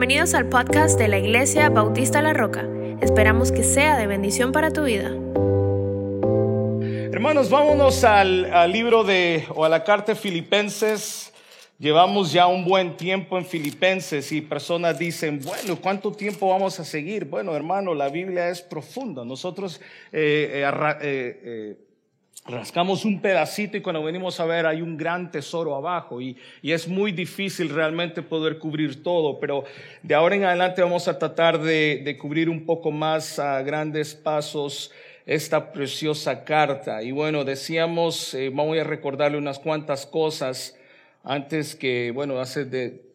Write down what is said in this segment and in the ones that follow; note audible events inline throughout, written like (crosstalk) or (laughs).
Bienvenidos al podcast de la Iglesia Bautista La Roca. Esperamos que sea de bendición para tu vida. Hermanos, vámonos al, libro de, o a la carta de Filipenses. Llevamos ya un buen tiempo en Filipenses y personas dicen, bueno, ¿cuánto tiempo vamos a seguir? Bueno, hermano, la Biblia es profunda. Nosotros eh, eh, eh, eh, rascamos un pedacito y cuando venimos a ver hay un gran tesoro abajo y, y es muy difícil realmente poder cubrir todo, pero de ahora en adelante vamos a tratar de, de cubrir un poco más a grandes pasos esta preciosa carta. Y bueno, decíamos, eh, vamos a recordarle unas cuantas cosas antes que, bueno, hace de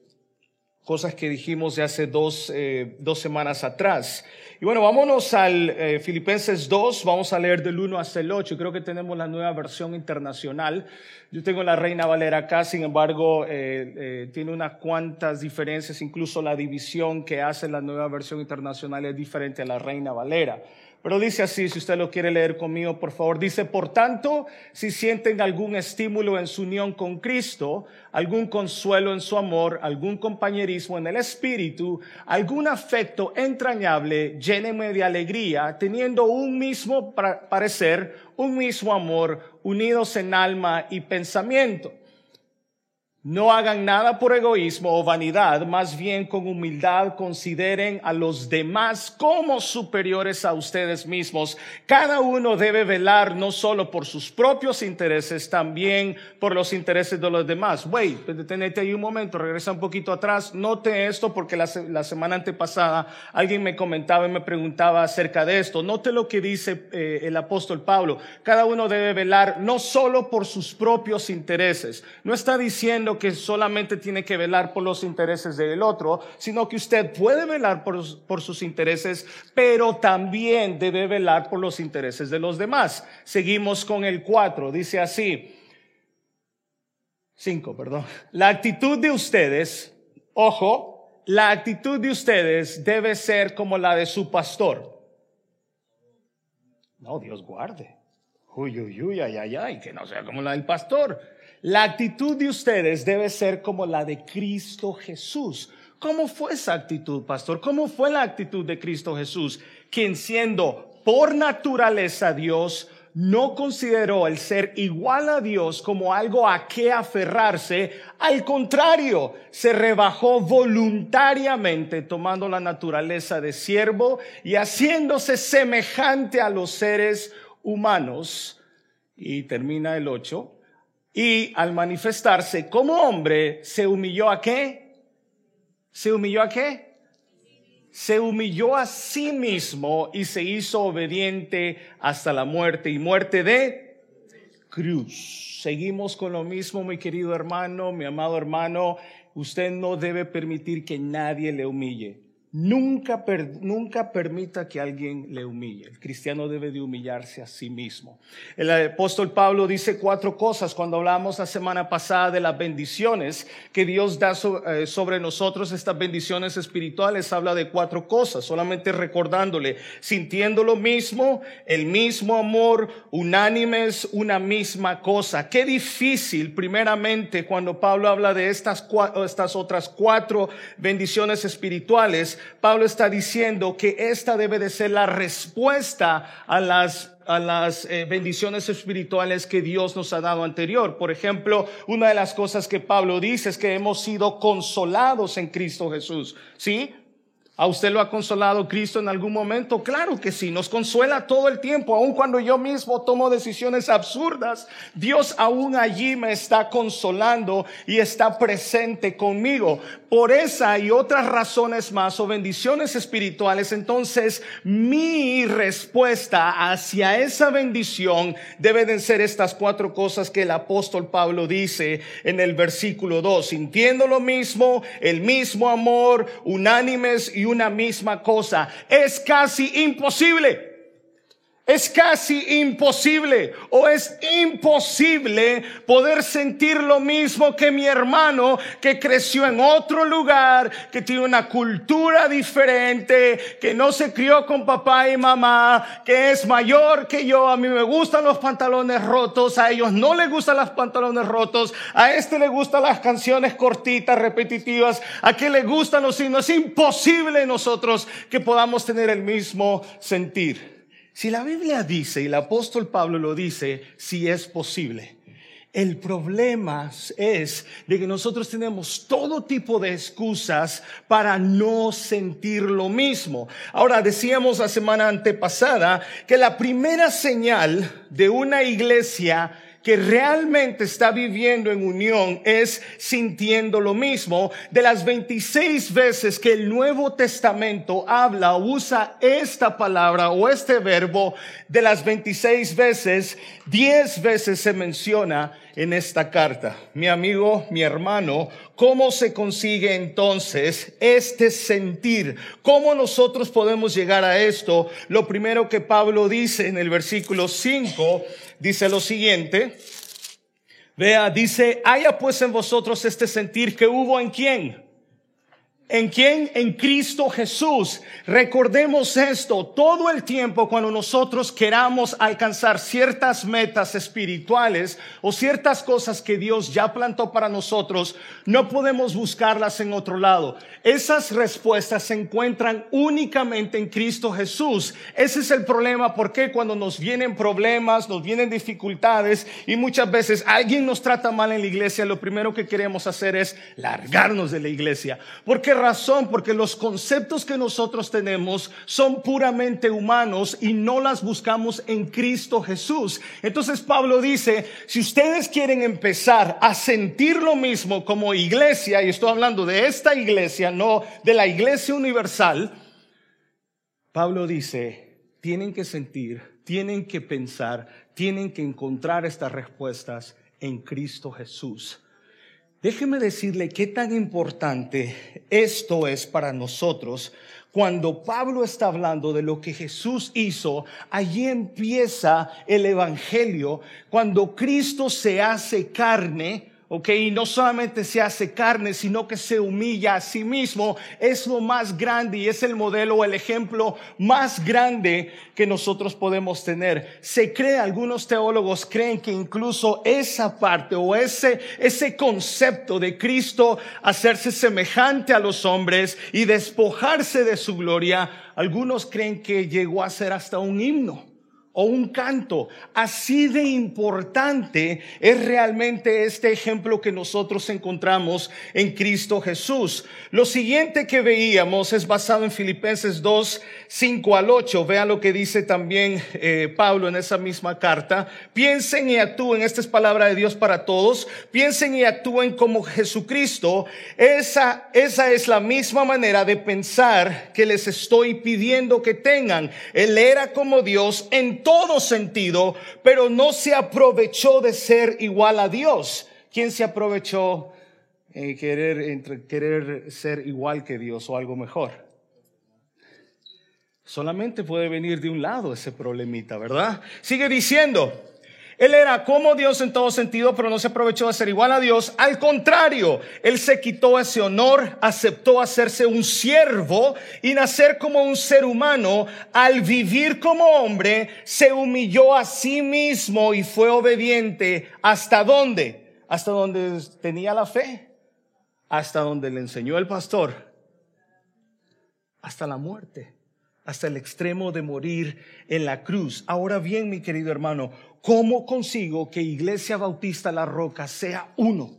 cosas que dijimos de hace dos, eh, dos semanas atrás. Y bueno, vámonos al eh, Filipenses 2, vamos a leer del 1 hasta el 8. Creo que tenemos la nueva versión internacional. Yo tengo la Reina Valera acá, sin embargo, eh, eh, tiene unas cuantas diferencias, incluso la división que hace la nueva versión internacional es diferente a la Reina Valera. Pero dice así, si usted lo quiere leer conmigo, por favor, dice, por tanto, si sienten algún estímulo en su unión con Cristo, algún consuelo en su amor, algún compañerismo en el espíritu, algún afecto entrañable, llénenme de alegría, teniendo un mismo parecer, un mismo amor, unidos en alma y pensamiento. No hagan nada por egoísmo o vanidad, más bien con humildad consideren a los demás como superiores a ustedes mismos. Cada uno debe velar no solo por sus propios intereses, también por los intereses de los demás. Wait, detenete ahí un momento, regresa un poquito atrás. Note esto porque la semana antepasada alguien me comentaba y me preguntaba acerca de esto. Note lo que dice eh, el apóstol Pablo. Cada uno debe velar no solo por sus propios intereses. No está diciendo que solamente tiene que velar por los intereses del otro, sino que usted puede velar por, por sus intereses, pero también debe velar por los intereses de los demás. Seguimos con el 4. Dice así. 5, perdón. La actitud de ustedes, ojo, la actitud de ustedes debe ser como la de su pastor. No, Dios guarde. Uy, uy, uy, ay, ay, ay, que no sea como la del pastor. La actitud de ustedes debe ser como la de Cristo Jesús. ¿Cómo fue esa actitud, pastor? ¿Cómo fue la actitud de Cristo Jesús? Quien siendo por naturaleza Dios, no consideró el ser igual a Dios como algo a que aferrarse. Al contrario, se rebajó voluntariamente tomando la naturaleza de siervo y haciéndose semejante a los seres humanos. Y termina el 8. Y al manifestarse como hombre, se humilló a qué? ¿Se humilló a qué? Se humilló a sí mismo y se hizo obediente hasta la muerte y muerte de cruz. Seguimos con lo mismo, mi querido hermano, mi amado hermano. Usted no debe permitir que nadie le humille. Nunca, per- nunca permita que alguien le humille. El cristiano debe de humillarse a sí mismo. El apóstol Pablo dice cuatro cosas cuando hablamos la semana pasada de las bendiciones que Dios da eh, sobre nosotros, estas bendiciones espirituales. Habla de cuatro cosas, solamente recordándole, sintiendo lo mismo, el mismo amor, unánimes, una misma cosa. Qué difícil, primeramente, cuando Pablo habla de estas, estas otras cuatro bendiciones espirituales, Pablo está diciendo que esta debe de ser la respuesta a las a las eh, bendiciones espirituales que Dios nos ha dado anterior. Por ejemplo, una de las cosas que Pablo dice es que hemos sido consolados en Cristo Jesús. ¿Sí? ¿A usted lo ha consolado Cristo en algún momento? Claro que sí, nos consuela todo el tiempo, aun cuando yo mismo tomo decisiones absurdas, Dios aún allí me está consolando y está presente conmigo. Por esa y otras razones más o bendiciones espirituales, entonces mi respuesta hacia esa bendición debe de ser estas cuatro cosas que el apóstol Pablo dice en el versículo 2, sintiendo lo mismo, el mismo amor, unánimes y una misma cosa. Es casi imposible. Es casi imposible o es imposible poder sentir lo mismo que mi hermano que creció en otro lugar, que tiene una cultura diferente, que no se crió con papá y mamá, que es mayor que yo. A mí me gustan los pantalones rotos, a ellos no les gustan los pantalones rotos, a este le gustan las canciones cortitas, repetitivas, a que le gustan los signos. Es imposible nosotros que podamos tener el mismo sentir. Si la Biblia dice, y el apóstol Pablo lo dice, si es posible, el problema es de que nosotros tenemos todo tipo de excusas para no sentir lo mismo. Ahora, decíamos la semana antepasada que la primera señal de una iglesia que realmente está viviendo en unión es sintiendo lo mismo. De las 26 veces que el Nuevo Testamento habla, usa esta palabra o este verbo, de las 26 veces, 10 veces se menciona en esta carta. Mi amigo, mi hermano, ¿cómo se consigue entonces este sentir? ¿Cómo nosotros podemos llegar a esto? Lo primero que Pablo dice en el versículo 5 dice lo siguiente. Vea, dice, haya pues en vosotros este sentir que hubo en quién? ¿En quién? En Cristo Jesús. Recordemos esto todo el tiempo cuando nosotros queramos alcanzar ciertas metas espirituales o ciertas cosas que Dios ya plantó para nosotros, no podemos buscarlas en otro lado. Esas respuestas se encuentran únicamente en Cristo Jesús. Ese es el problema porque cuando nos vienen problemas, nos vienen dificultades y muchas veces alguien nos trata mal en la iglesia, lo primero que queremos hacer es largarnos de la iglesia. Porque razón? Porque los conceptos que nosotros tenemos son puramente humanos y no las buscamos en Cristo Jesús. Entonces Pablo dice, si ustedes quieren empezar a sentir lo mismo como iglesia, y estoy hablando de esta iglesia, no de la iglesia universal, Pablo dice, tienen que sentir, tienen que pensar, tienen que encontrar estas respuestas en Cristo Jesús. Déjeme decirle qué tan importante esto es para nosotros. Cuando Pablo está hablando de lo que Jesús hizo, allí empieza el Evangelio. Cuando Cristo se hace carne, ¿ok? Y no solamente se hace carne, sino que se humilla a sí mismo. Es lo más grande y es el modelo, el ejemplo más grande que nosotros podemos tener. Se cree, algunos teólogos creen que incluso esa parte o ese, ese concepto de Cristo hacerse semejante a los hombres y despojarse de su gloria, algunos creen que llegó a ser hasta un himno o un canto. Así de importante es realmente este ejemplo que nosotros encontramos en Cristo Jesús. Lo siguiente que veíamos es basado en Filipenses 2, 5 al 8. Vean lo que dice también eh, Pablo en esa misma carta. Piensen y actúen, esta es palabra de Dios para todos, piensen y actúen como Jesucristo. Esa, esa es la misma manera de pensar que les estoy pidiendo que tengan. Él era como Dios en todo sentido, pero no se aprovechó de ser igual a Dios. ¿Quién se aprovechó en querer, entre querer ser igual que Dios o algo mejor? Solamente puede venir de un lado ese problemita, ¿verdad? Sigue diciendo, él era como Dios en todo sentido, pero no se aprovechó de ser igual a Dios. Al contrario, Él se quitó ese honor, aceptó hacerse un siervo y nacer como un ser humano. Al vivir como hombre, se humilló a sí mismo y fue obediente. ¿Hasta dónde? Hasta donde tenía la fe. Hasta donde le enseñó el pastor. Hasta la muerte hasta el extremo de morir en la cruz. Ahora bien, mi querido hermano, ¿cómo consigo que Iglesia Bautista La Roca sea uno?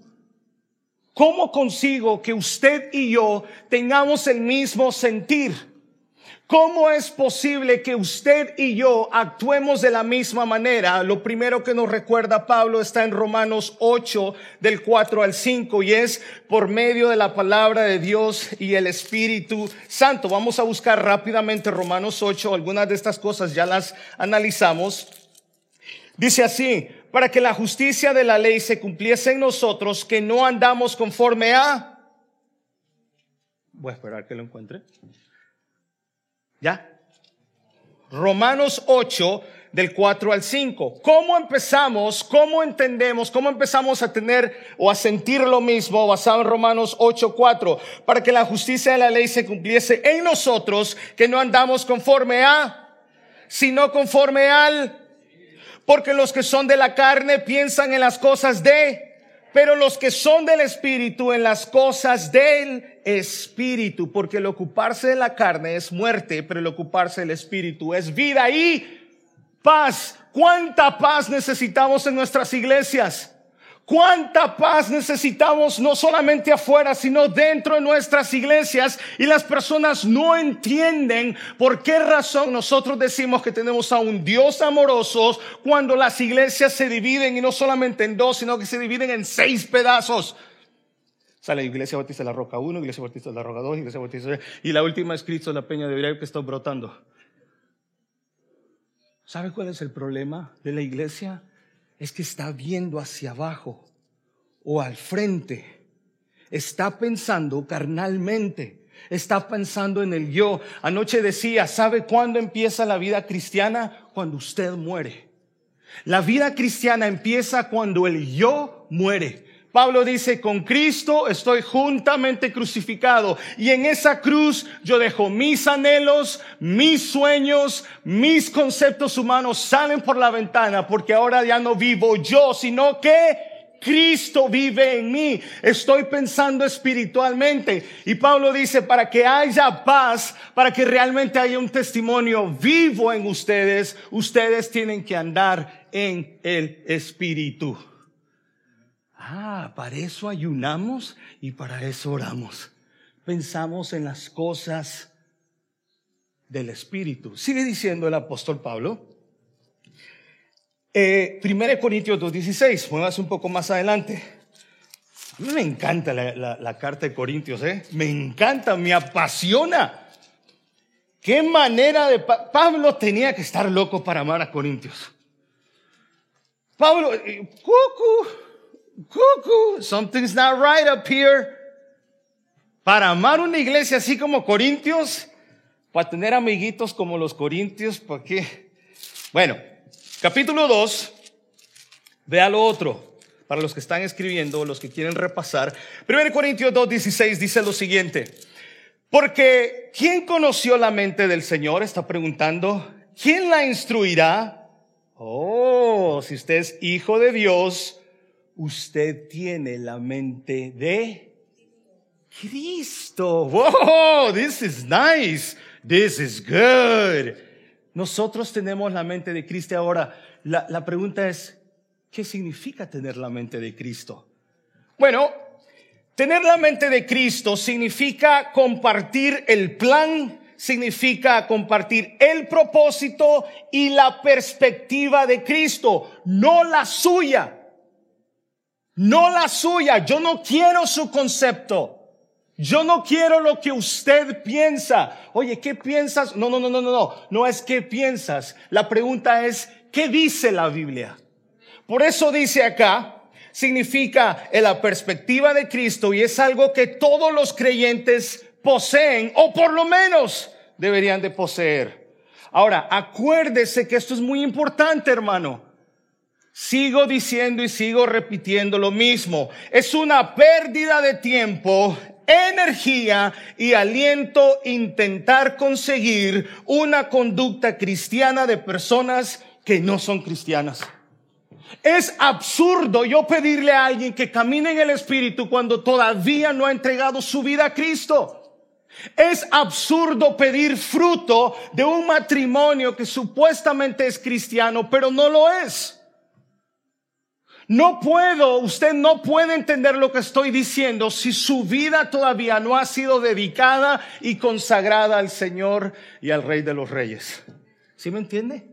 ¿Cómo consigo que usted y yo tengamos el mismo sentir? ¿Cómo es posible que usted y yo actuemos de la misma manera? Lo primero que nos recuerda Pablo está en Romanos 8 del 4 al 5 y es por medio de la palabra de Dios y el Espíritu Santo. Vamos a buscar rápidamente Romanos 8, algunas de estas cosas ya las analizamos. Dice así, para que la justicia de la ley se cumpliese en nosotros, que no andamos conforme a... Voy a esperar que lo encuentre. ¿Ya? Romanos 8, del 4 al 5. ¿Cómo empezamos? ¿Cómo entendemos? ¿Cómo empezamos a tener o a sentir lo mismo basado en Romanos 8, 4? Para que la justicia de la ley se cumpliese en nosotros, que no andamos conforme a, sino conforme al. Porque los que son de la carne piensan en las cosas de, pero los que son del Espíritu en las cosas del Espíritu, porque el ocuparse de la carne es muerte, pero el ocuparse del Espíritu es vida y Paz. ¿Cuánta paz necesitamos en nuestras iglesias? ¿Cuánta paz necesitamos no solamente afuera, sino dentro de nuestras iglesias? Y las personas no entienden por qué razón nosotros decimos que tenemos a un Dios amoroso cuando las iglesias se dividen y no solamente en dos, sino que se dividen en seis pedazos. Sale Iglesia Bautista de la Roca 1, Iglesia Bautista de la Roca 2, Iglesia Bautista de... Y la última es Cristo la Peña de Virey que está brotando. ¿Sabe cuál es el problema de la iglesia? Es que está viendo hacia abajo o al frente. Está pensando carnalmente. Está pensando en el yo. Anoche decía, ¿sabe cuándo empieza la vida cristiana? Cuando usted muere. La vida cristiana empieza cuando el yo muere. Pablo dice, con Cristo estoy juntamente crucificado y en esa cruz yo dejo mis anhelos, mis sueños, mis conceptos humanos salen por la ventana porque ahora ya no vivo yo, sino que Cristo vive en mí. Estoy pensando espiritualmente. Y Pablo dice, para que haya paz, para que realmente haya un testimonio vivo en ustedes, ustedes tienen que andar en el Espíritu. Ah, para eso ayunamos y para eso oramos. Pensamos en las cosas del Espíritu. Sigue diciendo el apóstol Pablo. Eh, 1 Corintios 2.16, muevas un poco más adelante. A mí me encanta la, carta de Corintios, ¿eh? Me encanta, me apasiona. Qué manera de... Pablo tenía que estar loco para amar a Corintios. Pablo, eh, cuckoo, something's not right up here. Para amar una iglesia así como Corintios, para tener amiguitos como los Corintios, ¿para qué? Bueno, capítulo 2, vea lo otro, para los que están escribiendo, los que quieren repasar. 1 Corintios 2, 16 dice lo siguiente, porque ¿quién conoció la mente del Señor? Está preguntando, ¿quién la instruirá? Oh, si usted es hijo de Dios, usted tiene la mente de Cristo. Wow, this is nice. This is good. Nosotros tenemos la mente de Cristo. Ahora, la, la pregunta es, ¿qué significa tener la mente de Cristo? Bueno, tener la mente de Cristo significa compartir el plan, significa compartir el propósito y la perspectiva de Cristo, no la suya no la suya. Yo no quiero su concepto. Yo no quiero lo que usted piensa. Oye, ¿qué piensas? No, no, no, no, no, no. No es qué piensas. La pregunta es, ¿qué dice la Biblia? Por eso dice acá, significa en la perspectiva de Cristo y es algo que todos los creyentes poseen o por lo menos deberían de poseer. Ahora, acuérdese que esto es muy importante, hermano. Sigo diciendo y sigo repitiendo lo mismo. Es una pérdida de tiempo, energía y aliento intentar conseguir una conducta cristiana de personas que no son cristianas. Es absurdo yo pedirle a alguien que camine en el Espíritu cuando todavía no ha entregado su vida a Cristo. Es absurdo pedir fruto de un matrimonio que supuestamente es cristiano, pero no lo es. No puedo, usted no puede entender lo que estoy diciendo si su vida todavía no ha sido dedicada y consagrada al Señor y al Rey de los Reyes. ¿Sí me entiende?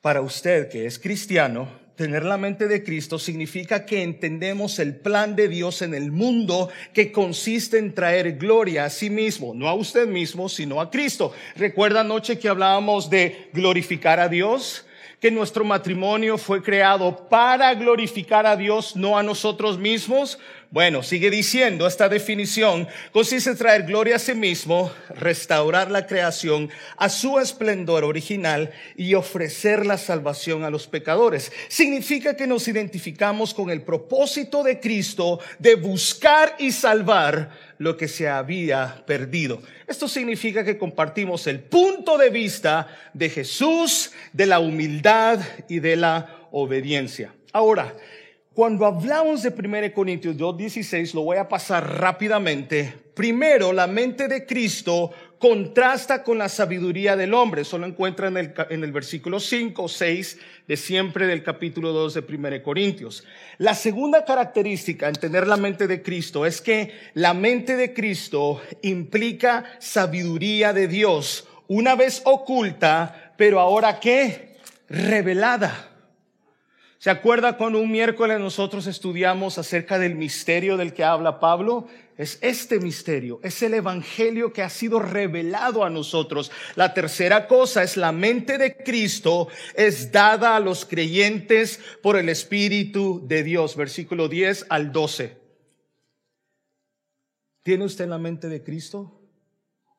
Para usted que es cristiano, tener la mente de Cristo significa que entendemos el plan de Dios en el mundo que consiste en traer gloria a sí mismo, no a usted mismo, sino a Cristo. ¿Recuerda anoche que hablábamos de glorificar a Dios? Que nuestro matrimonio fue creado para glorificar a Dios, no a nosotros mismos. Bueno, sigue diciendo, esta definición consiste en traer gloria a sí mismo, restaurar la creación a su esplendor original y ofrecer la salvación a los pecadores. Significa que nos identificamos con el propósito de Cristo de buscar y salvar lo que se había perdido. Esto significa que compartimos el punto de vista de Jesús, de la humildad y de la obediencia. Ahora, cuando hablamos de 1 Corintios 2.16, lo voy a pasar rápidamente. Primero, la mente de Cristo contrasta con la sabiduría del hombre. Eso lo encuentra en el, en el versículo 5 o 6 de siempre del capítulo 2 de 1 Corintios. La segunda característica en tener la mente de Cristo es que la mente de Cristo implica sabiduría de Dios, una vez oculta, pero ahora qué? Revelada. ¿Se acuerda cuando un miércoles nosotros estudiamos acerca del misterio del que habla Pablo? Es este misterio, es el evangelio que ha sido revelado a nosotros. La tercera cosa es la mente de Cristo es dada a los creyentes por el Espíritu de Dios. Versículo 10 al 12. ¿Tiene usted la mente de Cristo?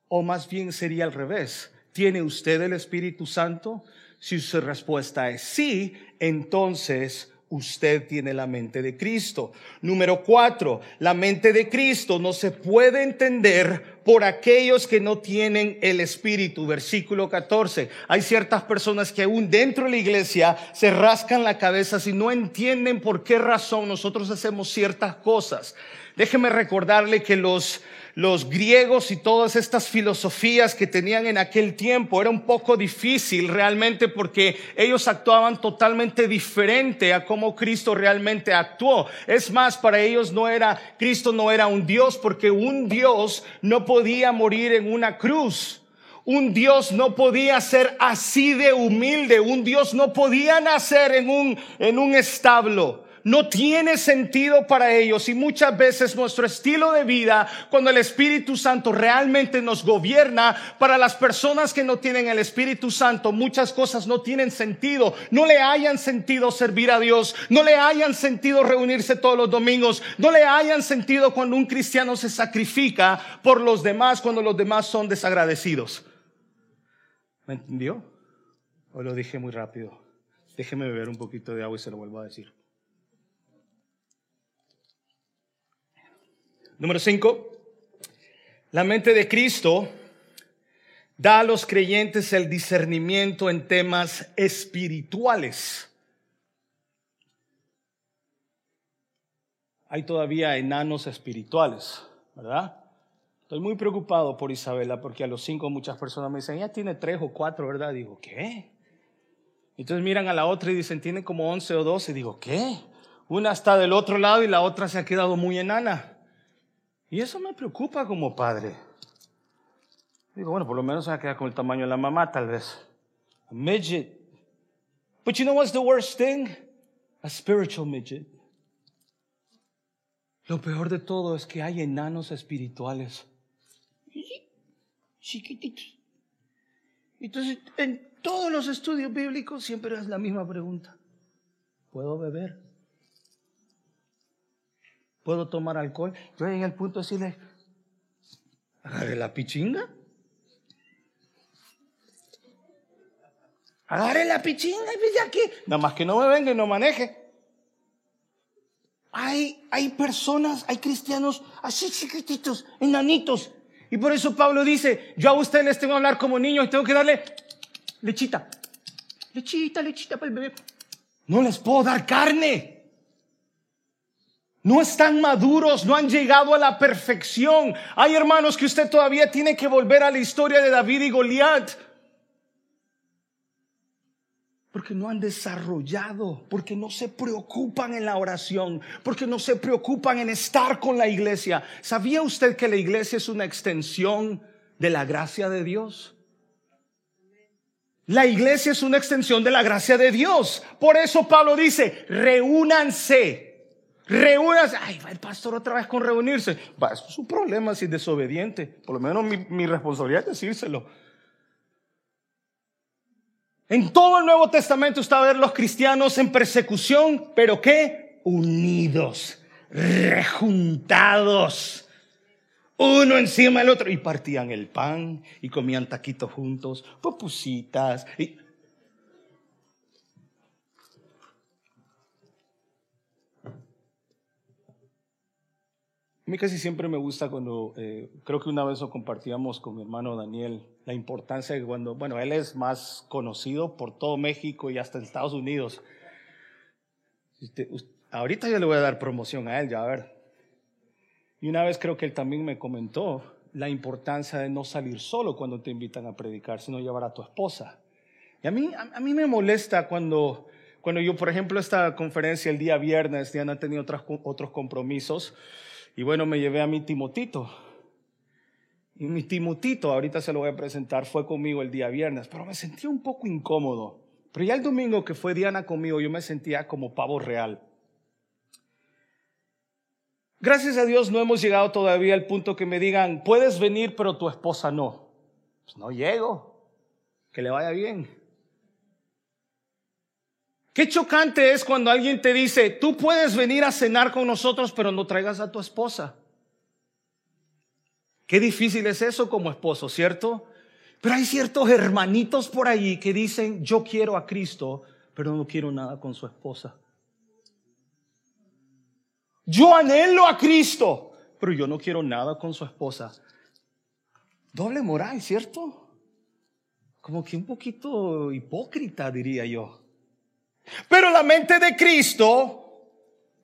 O más bien sería al revés. ¿Tiene usted el Espíritu Santo? Si su respuesta es sí, entonces usted tiene la mente de Cristo. Número cuatro, la mente de Cristo no se puede entender por aquellos que no tienen el Espíritu. Versículo 14. Hay ciertas personas que aún dentro de la iglesia se rascan la cabeza si no entienden por qué razón nosotros hacemos ciertas cosas. Déjeme recordarle que los los griegos y todas estas filosofías que tenían en aquel tiempo. Era un poco difícil realmente porque ellos actuaban totalmente diferente a cómo Cristo realmente actuó. Es más, para ellos no era, Cristo no era un Dios porque un Dios no podía morir en una cruz. Un Dios no podía ser así de humilde. Un Dios no podía nacer en un, en un establo no tiene sentido para ellos y muchas veces nuestro estilo de vida, cuando el Espíritu Santo realmente nos gobierna, para las personas que no tienen el Espíritu Santo, muchas cosas no tienen sentido, no le hayan sentido servir a Dios, no le hayan sentido reunirse todos los domingos, no le hayan sentido cuando un cristiano se sacrifica por los demás, cuando los demás son desagradecidos. ¿Me entendió? O lo dije muy rápido. Déjeme beber un poquito de agua y se lo vuelvo a decir. Número cinco, la mente de Cristo da a los creyentes el discernimiento en temas espirituales. Hay todavía enanos espirituales, ¿verdad? Estoy muy preocupado por Isabela porque a los cinco muchas personas me dicen, ella tiene tres o cuatro, ¿verdad? Digo, ¿qué? Entonces miran a la otra y dicen, tiene como once o doce. Digo, ¿qué? Una está del otro lado y la otra se ha quedado muy enana. Y eso me preocupa como padre. Digo, bueno, por lo menos se va a quedar con el tamaño de la mamá, tal vez. A midget. But you know what's the worst thing? A spiritual midget. Lo peor de todo es que hay enanos espirituales. Chiquititos. Entonces, en todos los estudios bíblicos siempre es la misma pregunta. ¿Puedo beber? ¿Puedo tomar alcohol? Yo en el punto de decirle, agarre la pichinga. Agarre la pichinga y de aquí. Nada más que no me venga y no maneje. Hay, hay personas, hay cristianos así chiquititos, enanitos. Y por eso Pablo dice, yo a ustedes les tengo que hablar como niños y tengo que darle lechita. Lechita, lechita para el bebé. No les puedo dar carne. No están maduros, no han llegado a la perfección. Hay hermanos que usted todavía tiene que volver a la historia de David y Goliat. Porque no han desarrollado, porque no se preocupan en la oración, porque no se preocupan en estar con la iglesia. ¿Sabía usted que la iglesia es una extensión de la gracia de Dios? La iglesia es una extensión de la gracia de Dios. Por eso Pablo dice, reúnanse Reúnase. Ay, va el pastor otra vez con reunirse. Va, es su problema si es desobediente. Por lo menos mi, mi responsabilidad es decírselo. En todo el Nuevo Testamento está a ver los cristianos en persecución, pero ¿qué? Unidos. rejuntados, uno encima del otro, y partían el pan y comían taquitos juntos, popusitas. Y... A mí casi siempre me gusta cuando, eh, creo que una vez lo compartíamos con mi hermano Daniel, la importancia de cuando, bueno, él es más conocido por todo México y hasta Estados Unidos. ahorita yo le voy a dar promoción a él, ya a ver. Y una vez creo que él también me comentó la importancia de no salir solo cuando te invitan a predicar, sino llevar a tu esposa. Y a mí, a, mí me molesta cuando, cuando yo, por ejemplo, esta conferencia el día viernes, ya han tenido otros compromisos, y bueno, me llevé a mi Timotito. Y mi Timotito, ahorita se lo voy a presentar, fue conmigo el día viernes, pero me sentía un poco incómodo. Pero ya el domingo que fue Diana conmigo, yo me sentía como pavo real. Gracias a Dios no hemos llegado todavía al punto que me digan, puedes venir, pero tu esposa no. Pues no llego. Que le vaya bien. Qué chocante es cuando alguien te dice, tú puedes venir a cenar con nosotros, pero no traigas a tu esposa. Qué difícil es eso como esposo, ¿cierto? Pero hay ciertos hermanitos por allí que dicen, yo quiero a Cristo, pero no quiero nada con su esposa. Yo anhelo a Cristo, pero yo no quiero nada con su esposa. Doble moral, ¿cierto? Como que un poquito hipócrita, diría yo. Pero la mente de Cristo,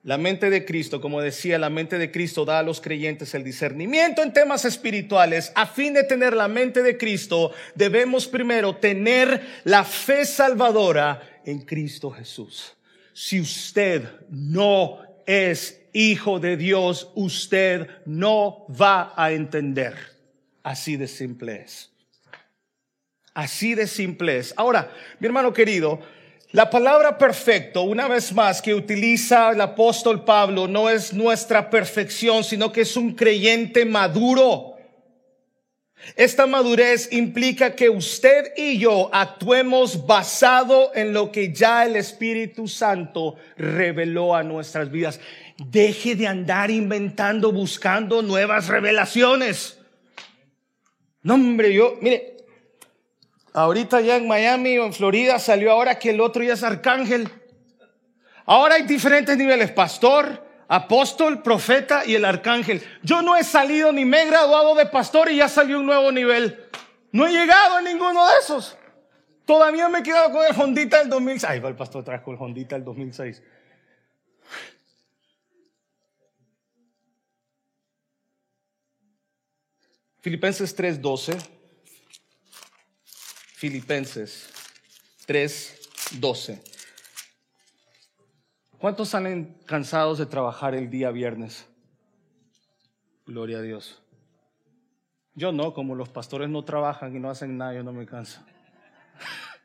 la mente de Cristo, como decía, la mente de Cristo da a los creyentes el discernimiento en temas espirituales. A fin de tener la mente de Cristo, debemos primero tener la fe salvadora en Cristo Jesús. Si usted no es hijo de Dios, usted no va a entender. Así de simple es. Así de simple es. Ahora, mi hermano querido, la palabra perfecto, una vez más, que utiliza el apóstol Pablo, no es nuestra perfección, sino que es un creyente maduro. Esta madurez implica que usted y yo actuemos basado en lo que ya el Espíritu Santo reveló a nuestras vidas. Deje de andar inventando, buscando nuevas revelaciones. No, hombre, yo, mire, Ahorita ya en Miami o en Florida salió ahora que el otro ya es arcángel. Ahora hay diferentes niveles, pastor, apóstol, profeta y el arcángel. Yo no he salido ni me he graduado de pastor y ya salió un nuevo nivel. No he llegado a ninguno de esos. Todavía me he quedado con el Hondita del 2006. Ahí va el pastor trajo el Hondita del 2006. Filipenses 3:12 Filipenses 3:12. ¿Cuántos salen cansados de trabajar el día viernes? Gloria a Dios. Yo no, como los pastores no trabajan y no hacen nada, yo no me canso.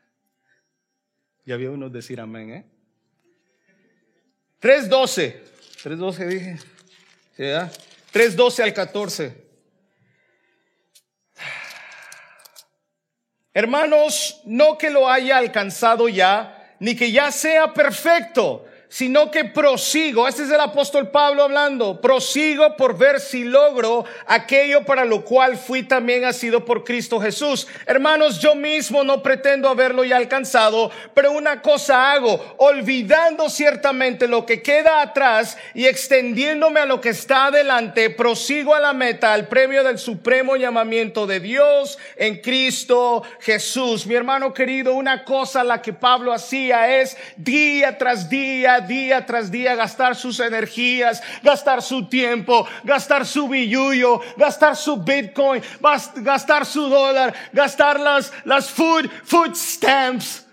(laughs) ya vio uno decir amén, ¿eh? 3.12. 3.12 dije. ¿Sí, 3.12 al 14. Hermanos, no que lo haya alcanzado ya, ni que ya sea perfecto, sino que prosigo, este es el apóstol Pablo hablando, prosigo por ver si logro aquello para lo cual fui también sido por Cristo Jesús. Hermanos, yo mismo no pretendo haberlo ya alcanzado, pero una cosa hago, olvidando ciertamente lo que queda atrás y extendiéndome a lo que está adelante, prosigo a la meta, al premio del supremo llamamiento de Dios en Cristo Jesús. Mi hermano querido, una cosa la que Pablo hacía es día tras día, tras día gastar sus energías, gastar su tiempo, gastar su billuyo, gastar su bitcoin, gastar su dólar, gastar las, las food, food stamps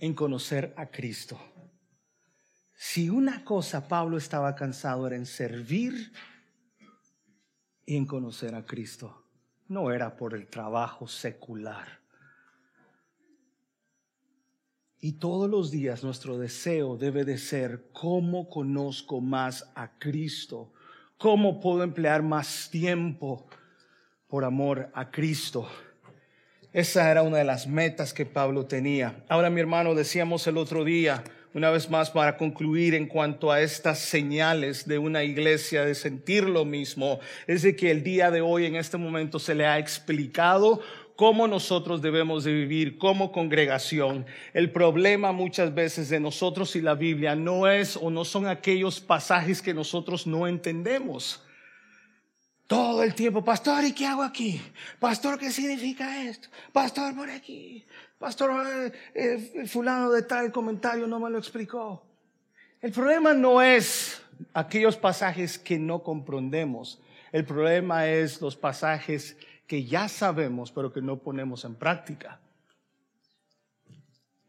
en conocer a Cristo. Si una cosa Pablo estaba cansado era en servir y en conocer a Cristo, no era por el trabajo secular y todos los días nuestro deseo debe de ser cómo conozco más a Cristo, cómo puedo emplear más tiempo por amor a Cristo. Esa era una de las metas que Pablo tenía. Ahora mi hermano, decíamos el otro día, una vez más para concluir en cuanto a estas señales de una iglesia de sentir lo mismo, es de que el día de hoy en este momento se le ha explicado cómo nosotros debemos de vivir como congregación. El problema muchas veces de nosotros y la Biblia no es o no son aquellos pasajes que nosotros no entendemos. Todo el tiempo, pastor, ¿y qué hago aquí? Pastor, ¿qué significa esto? Pastor, por aquí. Pastor, eh, eh, fulano de tal comentario no me lo explicó. El problema no es aquellos pasajes que no comprendemos. El problema es los pasajes que ya sabemos, pero que no ponemos en práctica.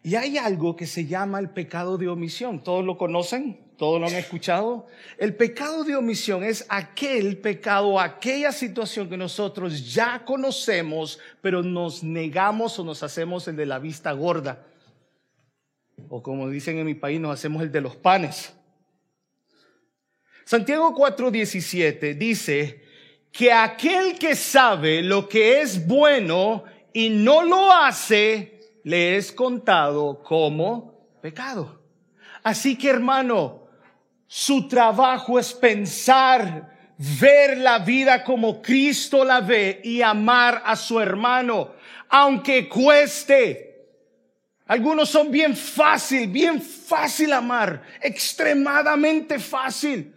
Y hay algo que se llama el pecado de omisión. ¿Todos lo conocen? ¿Todos lo han escuchado? El pecado de omisión es aquel pecado, aquella situación que nosotros ya conocemos, pero nos negamos o nos hacemos el de la vista gorda. O como dicen en mi país, nos hacemos el de los panes. Santiago 4:17 dice que aquel que sabe lo que es bueno y no lo hace, le es contado como pecado. Así que hermano, su trabajo es pensar, ver la vida como Cristo la ve y amar a su hermano, aunque cueste. Algunos son bien fácil, bien fácil amar, extremadamente fácil.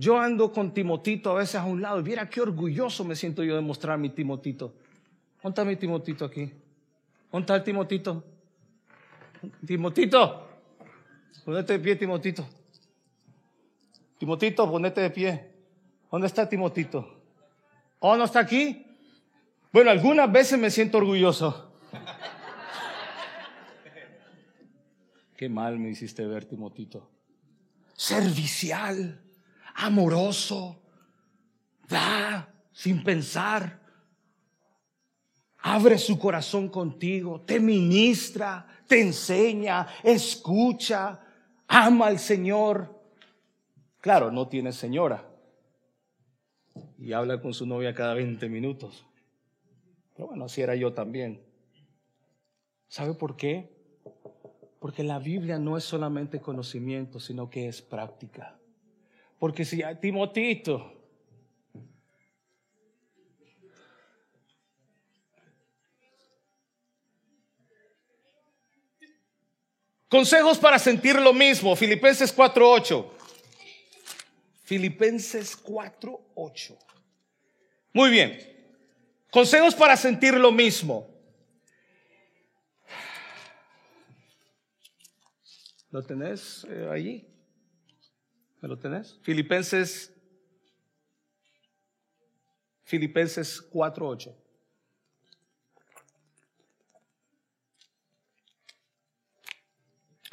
Yo ando con Timotito a veces a un lado mira qué orgulloso me siento yo de mostrar mi Timotito. ¿Dónde está mi Timotito aquí? ¿Dónde está el Timotito? Timotito, ponete de pie, Timotito. Timotito, ponete de pie. ¿Dónde está Timotito? ¿Oh, no está aquí? Bueno, algunas veces me siento orgulloso. Qué mal me hiciste ver, Timotito. Servicial, amoroso, da sin pensar abre su corazón contigo, te ministra, te enseña, escucha, ama al Señor. Claro, no tiene señora y habla con su novia cada 20 minutos. Pero bueno, así era yo también. ¿Sabe por qué? Porque la Biblia no es solamente conocimiento, sino que es práctica. Porque si Timotito, Consejos para sentir lo mismo, Filipenses 4.8. Filipenses 4.8. Muy bien. Consejos para sentir lo mismo. ¿Lo tenés eh, allí? ¿Me lo tenés? Filipenses Filipenses 4.8.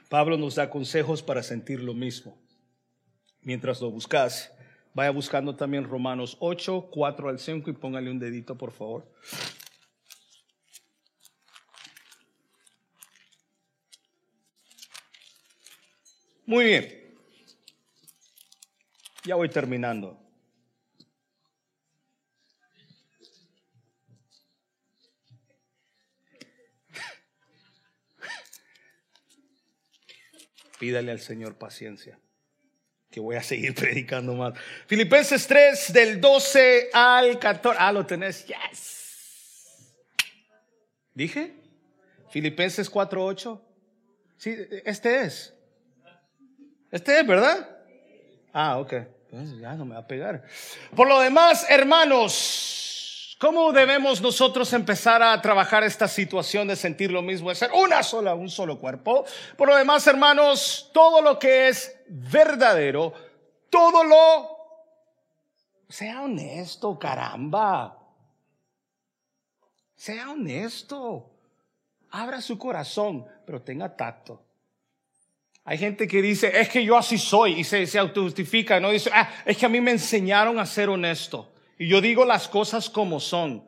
Pablo nos da consejos para sentir lo mismo. Mientras lo buscas, vaya buscando también Romanos 8, 4 al 5 y póngale un dedito, por favor. Muy bien. Ya voy terminando. Pídale al Señor paciencia, que voy a seguir (laughs) predicando más. Filipenses 3, del 12 al 14. Ah, lo tenés. Yes. ¿Dije? Filipenses 4, 8. Sí, este es. Este es, ¿verdad? Ah, ok. Pues ya no me va a pegar. Por lo demás, hermanos, ¿Cómo debemos nosotros empezar a trabajar esta situación de sentir lo mismo, de ser una sola, un solo cuerpo? Por lo demás, hermanos, todo lo que es verdadero, todo lo... Sea honesto, caramba. Sea honesto. Abra su corazón, pero tenga tacto. Hay gente que dice, es que yo así soy y se, se autojustifica, no dice, ah, es que a mí me enseñaron a ser honesto. Y yo digo las cosas como son.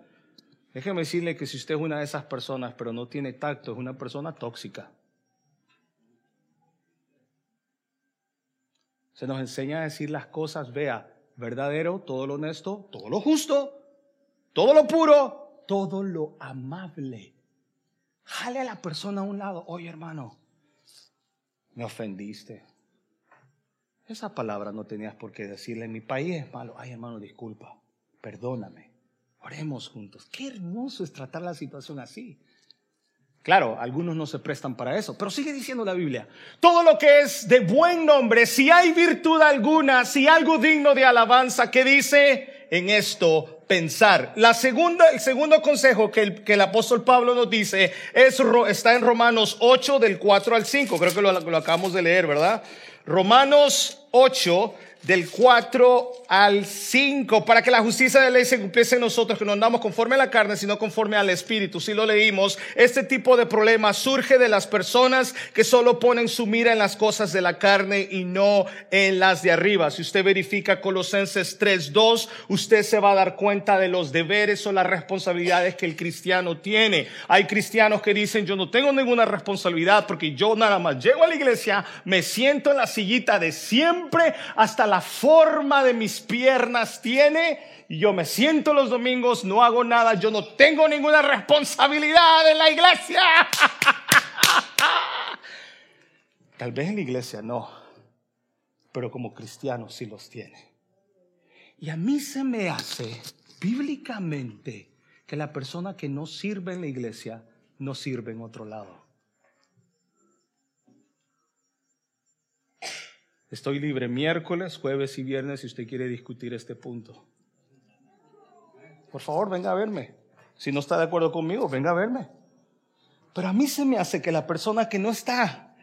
Déjeme decirle que si usted es una de esas personas, pero no tiene tacto, es una persona tóxica. Se nos enseña a decir las cosas, vea, verdadero, todo lo honesto, todo lo justo, todo lo puro, todo lo amable. Jale a la persona a un lado, oye hermano, me ofendiste. Esa palabra no tenías por qué decirle, mi país es malo. Ay, hermano, disculpa, perdóname. Oremos juntos. Qué hermoso es tratar la situación así. Claro, algunos no se prestan para eso, pero sigue diciendo la Biblia. Todo lo que es de buen nombre, si hay virtud alguna, si algo digno de alabanza, ¿qué dice? En esto pensar. La segunda, el segundo consejo que el, que el apóstol Pablo nos dice es, está en Romanos 8 del 4 al 5. Creo que lo, lo acabamos de leer, ¿verdad? Romanos 8 del 4 al 5, para que la justicia de la ley se cumpliese en nosotros, que no andamos conforme a la carne, sino conforme al Espíritu. Si lo leímos, este tipo de problema surge de las personas que solo ponen su mira en las cosas de la carne y no en las de arriba. Si usted verifica Colosenses 3.2, usted se va a dar cuenta de los deberes o las responsabilidades que el cristiano tiene. Hay cristianos que dicen, yo no tengo ninguna responsabilidad porque yo nada más llego a la iglesia, me siento en la sillita de siempre hasta la forma de mis piernas tiene yo me siento los domingos, no hago nada, yo no tengo ninguna responsabilidad en la iglesia. (laughs) Tal vez en la iglesia no, pero como cristiano sí los tiene. Y a mí se me hace bíblicamente que la persona que no sirve en la iglesia no sirve en otro lado. Estoy libre miércoles, jueves y viernes si usted quiere discutir este punto. Por favor, venga a verme. Si no está de acuerdo conmigo, venga a verme. Pero a mí se me hace que la persona que no está,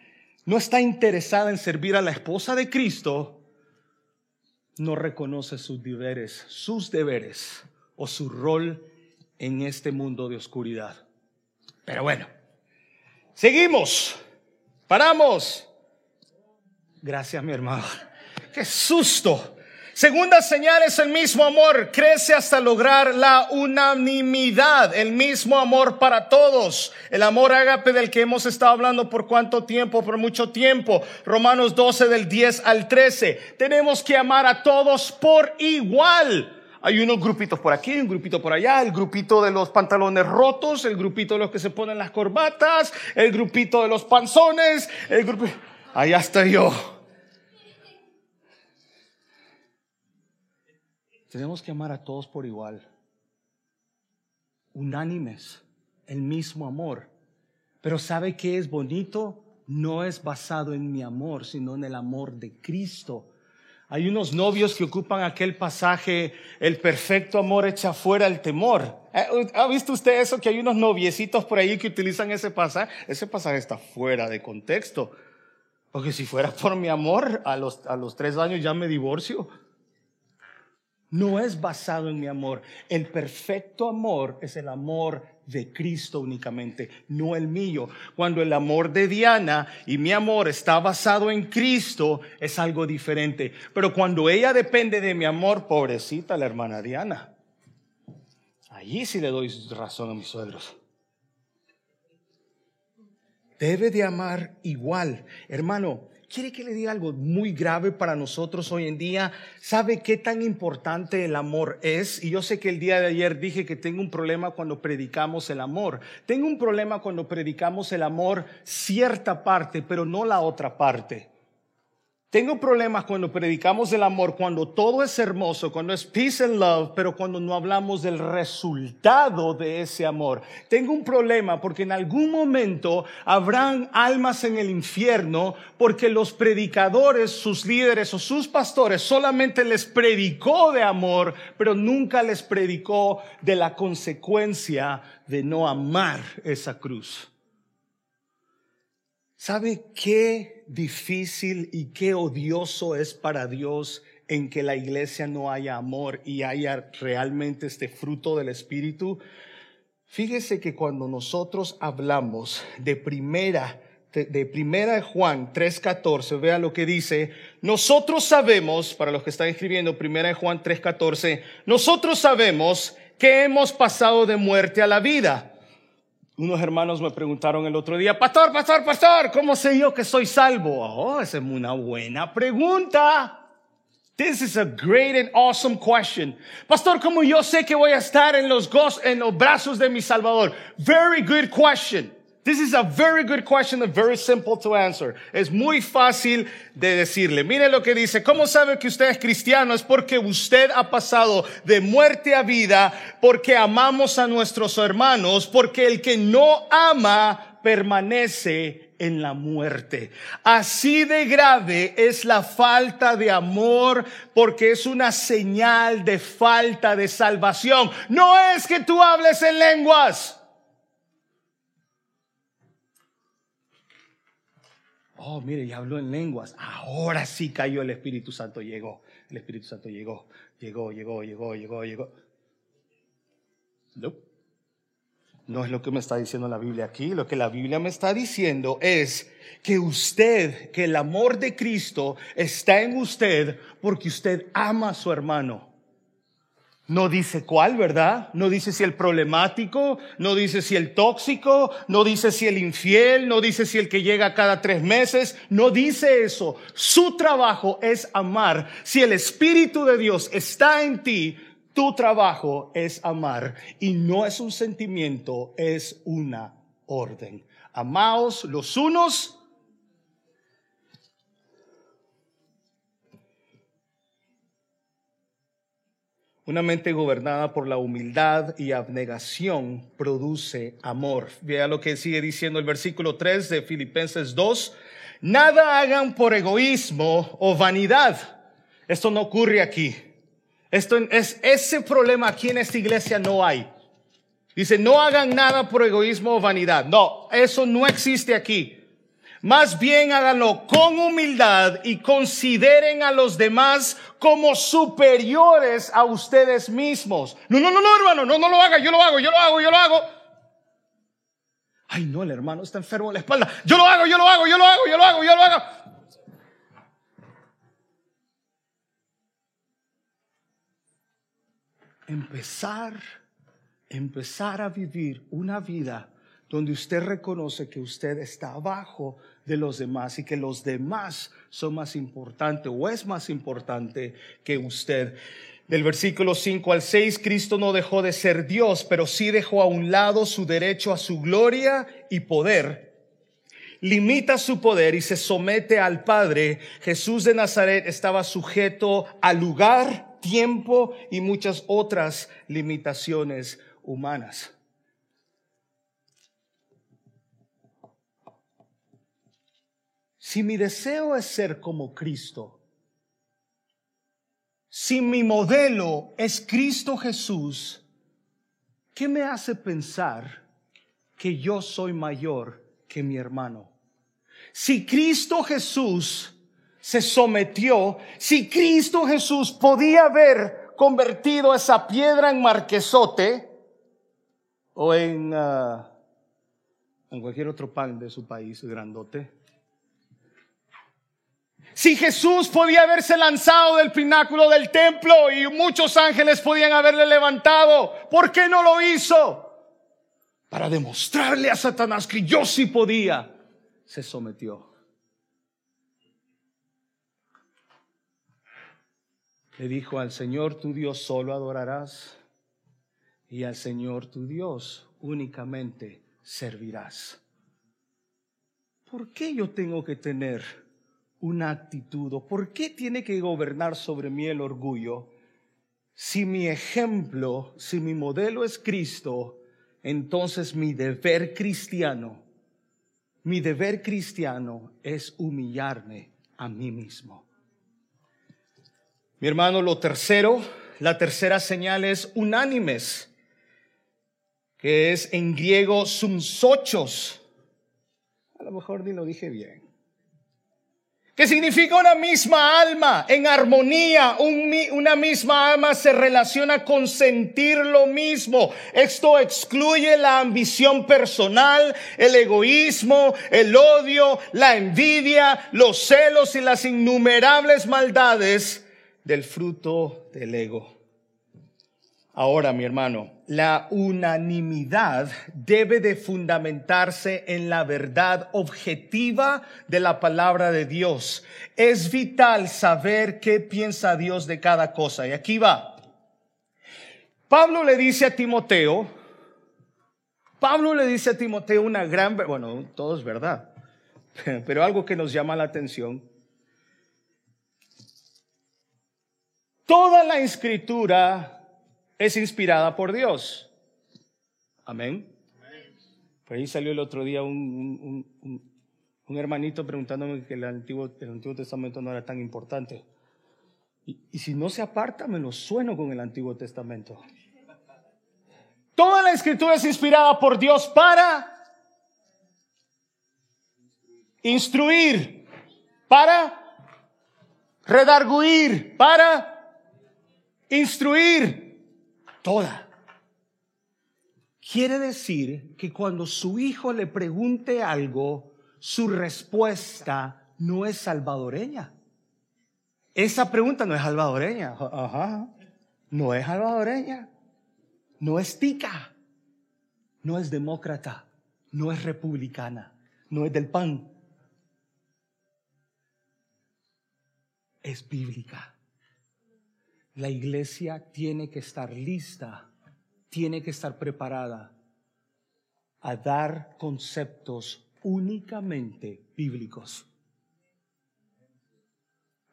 no está interesada en servir a la esposa de Cristo, no reconoce sus deberes, sus deberes o su rol en este mundo de oscuridad. Pero bueno, seguimos, paramos. Gracias, mi hermano. Qué susto. Segunda señal es el mismo amor. Crece hasta lograr la unanimidad. El mismo amor para todos. El amor ágape del que hemos estado hablando por cuánto tiempo, por mucho tiempo. Romanos 12 del 10 al 13. Tenemos que amar a todos por igual. Hay unos grupitos por aquí, un grupito por allá, el grupito de los pantalones rotos, el grupito de los que se ponen las corbatas, el grupito de los panzones, el grupo... Allá estoy yo. Tenemos que amar a todos por igual. Unánimes, el mismo amor. Pero ¿sabe qué es bonito? No es basado en mi amor, sino en el amor de Cristo. Hay unos novios que ocupan aquel pasaje, el perfecto amor echa fuera el temor. Eh, ¿Ha visto usted eso? Que hay unos noviecitos por ahí que utilizan ese pasaje. Ese pasaje está fuera de contexto. Porque si fuera por mi amor, a los, a los tres años ya me divorcio no es basado en mi amor. El perfecto amor es el amor de Cristo únicamente, no el mío. Cuando el amor de Diana y mi amor está basado en Cristo, es algo diferente. Pero cuando ella depende de mi amor, pobrecita la hermana Diana, allí sí le doy razón a mis suegros. Debe de amar igual. Hermano, ¿Quiere que le diga algo muy grave para nosotros hoy en día? ¿Sabe qué tan importante el amor es? Y yo sé que el día de ayer dije que tengo un problema cuando predicamos el amor. Tengo un problema cuando predicamos el amor cierta parte, pero no la otra parte. Tengo problemas cuando predicamos el amor, cuando todo es hermoso, cuando es peace and love, pero cuando no hablamos del resultado de ese amor. Tengo un problema porque en algún momento habrán almas en el infierno porque los predicadores, sus líderes o sus pastores solamente les predicó de amor, pero nunca les predicó de la consecuencia de no amar esa cruz. ¿Sabe qué difícil y qué odioso es para Dios en que la iglesia no haya amor y haya realmente este fruto del Espíritu? Fíjese que cuando nosotros hablamos de primera de primera Juan 3:14, vea lo que dice, nosotros sabemos, para los que están escribiendo primera de Juan 3:14, nosotros sabemos que hemos pasado de muerte a la vida unos hermanos me preguntaron el otro día, pastor, pastor, pastor, ¿cómo sé yo que soy salvo? Oh, esa es una buena pregunta. This is a great and awesome question. Pastor, ¿cómo yo sé que voy a estar en los, en los brazos de mi Salvador? Very good question. This is a very good question and very simple to answer. Es muy fácil de decirle. Mire lo que dice. ¿Cómo sabe que usted es cristiano? Es porque usted ha pasado de muerte a vida, porque amamos a nuestros hermanos, porque el que no ama permanece en la muerte. Así de grave es la falta de amor porque es una señal de falta de salvación. No es que tú hables en lenguas. Oh, mire, ya habló en lenguas. Ahora sí cayó el Espíritu Santo. Llegó. El Espíritu Santo llegó. Llegó, llegó, llegó, llegó, llegó. No. No es lo que me está diciendo la Biblia aquí. Lo que la Biblia me está diciendo es que usted, que el amor de Cristo está en usted porque usted ama a su hermano. No dice cuál, ¿verdad? No dice si el problemático, no dice si el tóxico, no dice si el infiel, no dice si el que llega cada tres meses, no dice eso. Su trabajo es amar. Si el Espíritu de Dios está en ti, tu trabajo es amar. Y no es un sentimiento, es una orden. Amaos los unos Una mente gobernada por la humildad y abnegación produce amor. Vea lo que sigue diciendo el versículo 3 de Filipenses 2. Nada hagan por egoísmo o vanidad. Esto no ocurre aquí. Esto es ese problema aquí en esta iglesia no hay. Dice, no hagan nada por egoísmo o vanidad. No, eso no existe aquí. Más bien háganlo con humildad y consideren a los demás como superiores a ustedes mismos. No, no, no, no, hermano, no, no lo haga, yo lo hago, yo lo hago, yo lo hago. Ay, no, el hermano está enfermo en la espalda. Yo lo hago, yo lo hago, yo lo hago, yo lo hago, yo lo hago. Empezar, empezar a vivir una vida donde usted reconoce que usted está abajo de los demás y que los demás son más importantes o es más importante que usted. Del versículo 5 al 6, Cristo no dejó de ser Dios, pero sí dejó a un lado su derecho a su gloria y poder. Limita su poder y se somete al Padre. Jesús de Nazaret estaba sujeto al lugar, tiempo y muchas otras limitaciones humanas. Si mi deseo es ser como Cristo, si mi modelo es Cristo Jesús, ¿qué me hace pensar que yo soy mayor que mi hermano? Si Cristo Jesús se sometió, si Cristo Jesús podía haber convertido esa piedra en marquesote o en, ah, en cualquier otro pan de su país grandote, si Jesús podía haberse lanzado del pináculo del templo y muchos ángeles podían haberle levantado, ¿por qué no lo hizo? Para demostrarle a Satanás que yo sí podía, se sometió. Le dijo al Señor tu Dios solo adorarás y al Señor tu Dios únicamente servirás. ¿Por qué yo tengo que tener una actitud o por qué tiene que gobernar sobre mí el orgullo si mi ejemplo, si mi modelo es Cristo, entonces mi deber cristiano, mi deber cristiano es humillarme a mí mismo. Mi hermano, lo tercero, la tercera señal es unánimes, que es en griego sumsochos. A lo mejor ni lo dije bien que significa una misma alma, en armonía, una misma alma se relaciona con sentir lo mismo. Esto excluye la ambición personal, el egoísmo, el odio, la envidia, los celos y las innumerables maldades del fruto del ego. Ahora, mi hermano, la unanimidad debe de fundamentarse en la verdad objetiva de la palabra de Dios. Es vital saber qué piensa Dios de cada cosa. Y aquí va. Pablo le dice a Timoteo, Pablo le dice a Timoteo una gran, bueno, todo es verdad, (laughs) pero algo que nos llama la atención. Toda la escritura es inspirada por Dios. Amén. Por ahí salió el otro día un, un, hermanito preguntándome que el Antiguo, el Antiguo Testamento no era tan importante. Y, y si no se aparta, me lo sueno con el Antiguo Testamento. Toda la escritura es inspirada por Dios para instruir, para redarguir, para instruir. Toda. Quiere decir que cuando su hijo le pregunte algo, su respuesta no es salvadoreña. Esa pregunta no es salvadoreña. No es salvadoreña. No es tica. No es demócrata. No es republicana. No es del PAN. Es bíblica. La iglesia tiene que estar lista, tiene que estar preparada a dar conceptos únicamente bíblicos.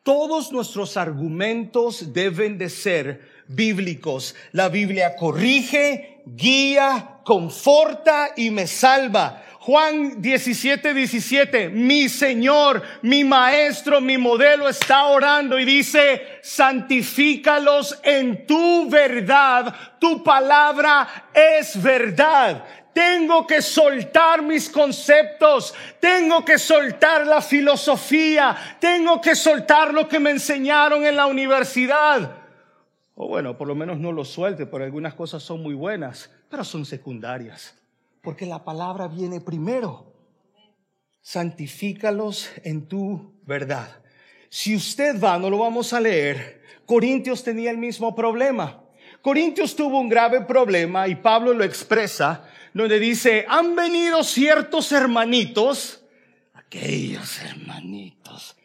Todos nuestros argumentos deben de ser bíblicos. La Biblia corrige, guía, conforta y me salva. Juan 17, 17, mi Señor, mi Maestro, mi modelo está orando y dice, santifícalos en tu verdad, tu palabra es verdad. Tengo que soltar mis conceptos, tengo que soltar la filosofía, tengo que soltar lo que me enseñaron en la universidad. O bueno, por lo menos no lo suelte, porque algunas cosas son muy buenas, pero son secundarias, porque la palabra viene primero. Santifícalos en tu verdad. Si usted va, no lo vamos a leer, Corintios tenía el mismo problema. Corintios tuvo un grave problema y Pablo lo expresa donde dice, han venido ciertos hermanitos, aquellos hermanitos,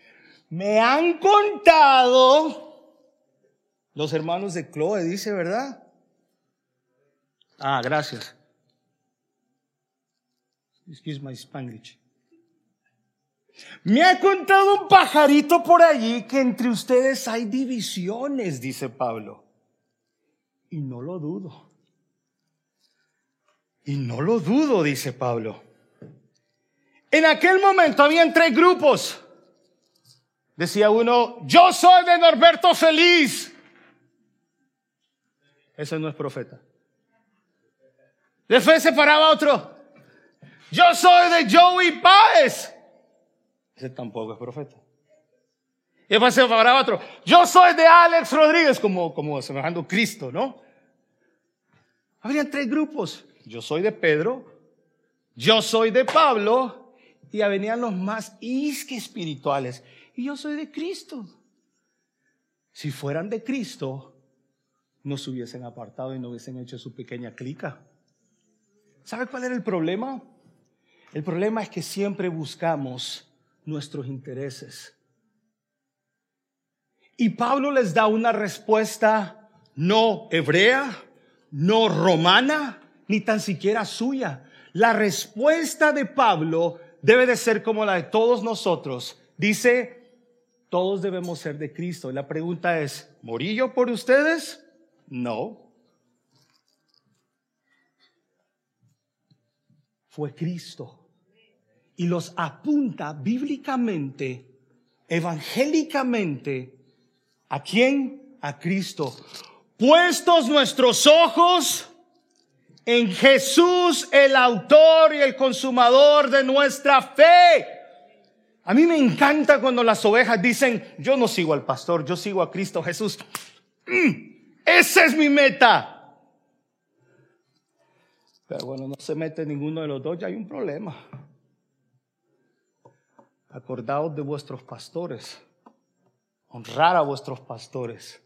me han contado, los hermanos de Chloe, dice, ¿verdad? Ah, gracias. Excuse my Spanglish. Me ha contado un pajarito por allí que entre ustedes hay divisiones, dice Pablo. Y no lo dudo. Y no lo dudo, dice Pablo. En aquel momento habían tres grupos. Decía uno, yo soy de Norberto Feliz. Ese no es profeta. Después se paraba otro. Yo soy de Joey Páez. Ese tampoco es profeta. Y después se paraba otro. Yo soy de Alex Rodríguez, como, como semejando Cristo, ¿no? Habían tres grupos yo soy de Pedro, yo soy de Pablo, y venían los más isque espirituales, y yo soy de Cristo. Si fueran de Cristo, no se hubiesen apartado y no hubiesen hecho su pequeña clica. ¿Sabe cuál era el problema? El problema es que siempre buscamos nuestros intereses. Y Pablo les da una respuesta no hebrea, no romana, ni tan siquiera suya. La respuesta de Pablo debe de ser como la de todos nosotros. Dice, todos debemos ser de Cristo. La pregunta es, ¿morí yo por ustedes? No. Fue Cristo. Y los apunta bíblicamente, evangélicamente, ¿a quién? A Cristo. Puestos nuestros ojos en Jesús, el autor y el consumador de nuestra fe. A mí me encanta cuando las ovejas dicen, yo no sigo al pastor, yo sigo a Cristo Jesús. Mm, esa es mi meta. Pero bueno, no se mete ninguno de los dos, ya hay un problema. Acordaos de vuestros pastores, honrar a vuestros pastores.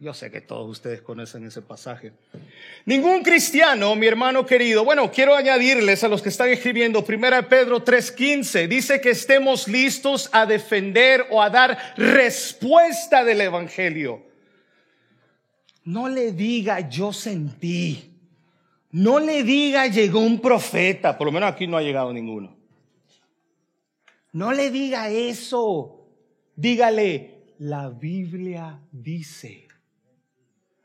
Yo sé que todos ustedes conocen ese pasaje. Ningún cristiano, mi hermano querido, bueno, quiero añadirles a los que están escribiendo, 1 Pedro 3:15, dice que estemos listos a defender o a dar respuesta del Evangelio. No le diga yo sentí, No le diga llegó un profeta, por lo menos aquí no ha llegado ninguno. No le diga eso. Dígale, la Biblia dice.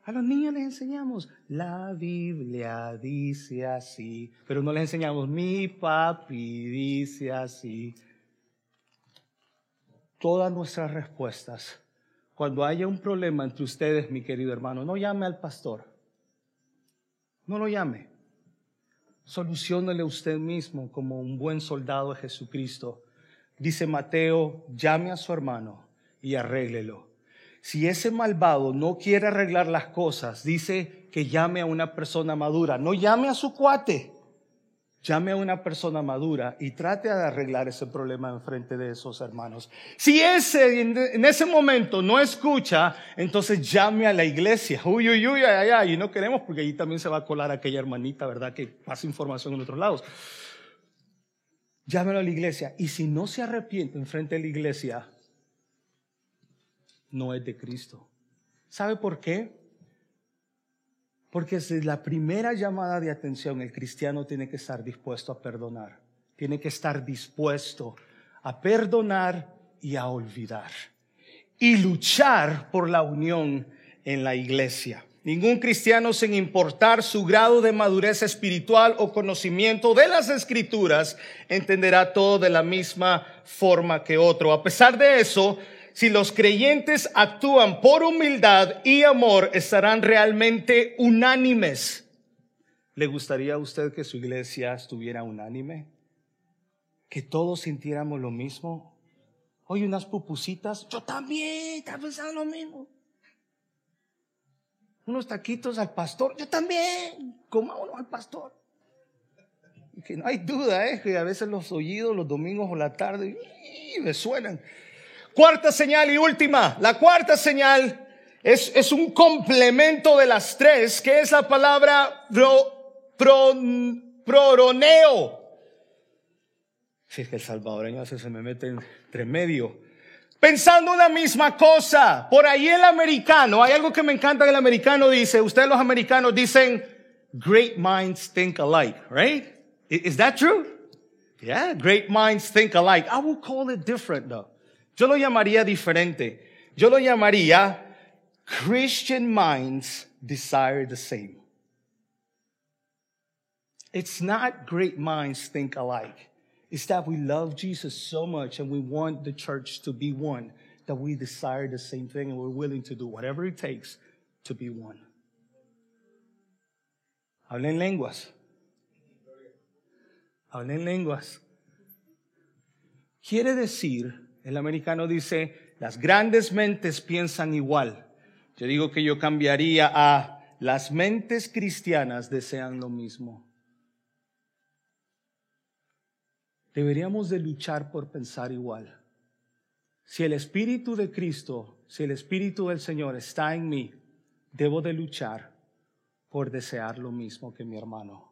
A los niños les enseñamos, la Biblia dice así, pero no les enseñamos, mi papi dice así. Todas nuestras respuestas, cuando haya un problema entre ustedes, mi querido hermano, no llame al pastor, no lo llame. Solucionele usted mismo como un buen soldado de Jesucristo. Dice Mateo, llame a su hermano y arréglelo si ese malvado no quiere arreglar las cosas, dice que llame a una persona madura. No llame a su cuate. Llame a una persona madura y trate de arreglar ese problema en frente de esos hermanos. Si ese en ese momento no escucha, entonces llame a la iglesia. Uy, uy, uy, ay, ay, y no queremos porque allí también se va a colar aquella hermanita, ¿verdad? Que pasa información en otros lados. Llámelo a la iglesia. Y si no se arrepiente en frente de la iglesia, no es de Cristo. ¿Sabe por qué? Porque desde la primera llamada de atención el cristiano tiene que estar dispuesto a perdonar, tiene que estar dispuesto a perdonar y a olvidar y luchar por la unión en la iglesia. Ningún cristiano, sin importar su grado de madurez espiritual o conocimiento de las escrituras, entenderá todo de la misma forma que otro. A pesar de eso, si los creyentes actúan por humildad y amor, estarán realmente unánimes. ¿Le gustaría a usted que su iglesia estuviera unánime? ¿Que todos sintiéramos lo mismo? Oye, unas pupusitas, yo también, está pensando lo mismo. Unos taquitos al pastor, yo también, uno al pastor. Y que no hay duda, ¿eh? que a veces los oídos, los domingos o la tarde, me suenan. Cuarta señal y última. La cuarta señal es, es un complemento de las tres, que es la palabra pro, pro, proroneo. Si es que el salvadoreño a se me mete entre medio. Pensando una misma cosa. Por ahí el americano, hay algo que me encanta el americano dice, ustedes los americanos dicen, great minds think alike, right? Is that true? Yeah, great minds think alike. I will call it different though. Yo lo llamaría diferente. Yo lo llamaría Christian minds desire the same. It's not great minds think alike. It's that we love Jesus so much and we want the church to be one that we desire the same thing and we're willing to do whatever it takes to be one. Hablen lenguas. Hablen lenguas. Quiere decir el americano dice, las grandes mentes piensan igual. Yo digo que yo cambiaría a las mentes cristianas desean lo mismo. Deberíamos de luchar por pensar igual. Si el Espíritu de Cristo, si el Espíritu del Señor está en mí, debo de luchar por desear lo mismo que mi hermano.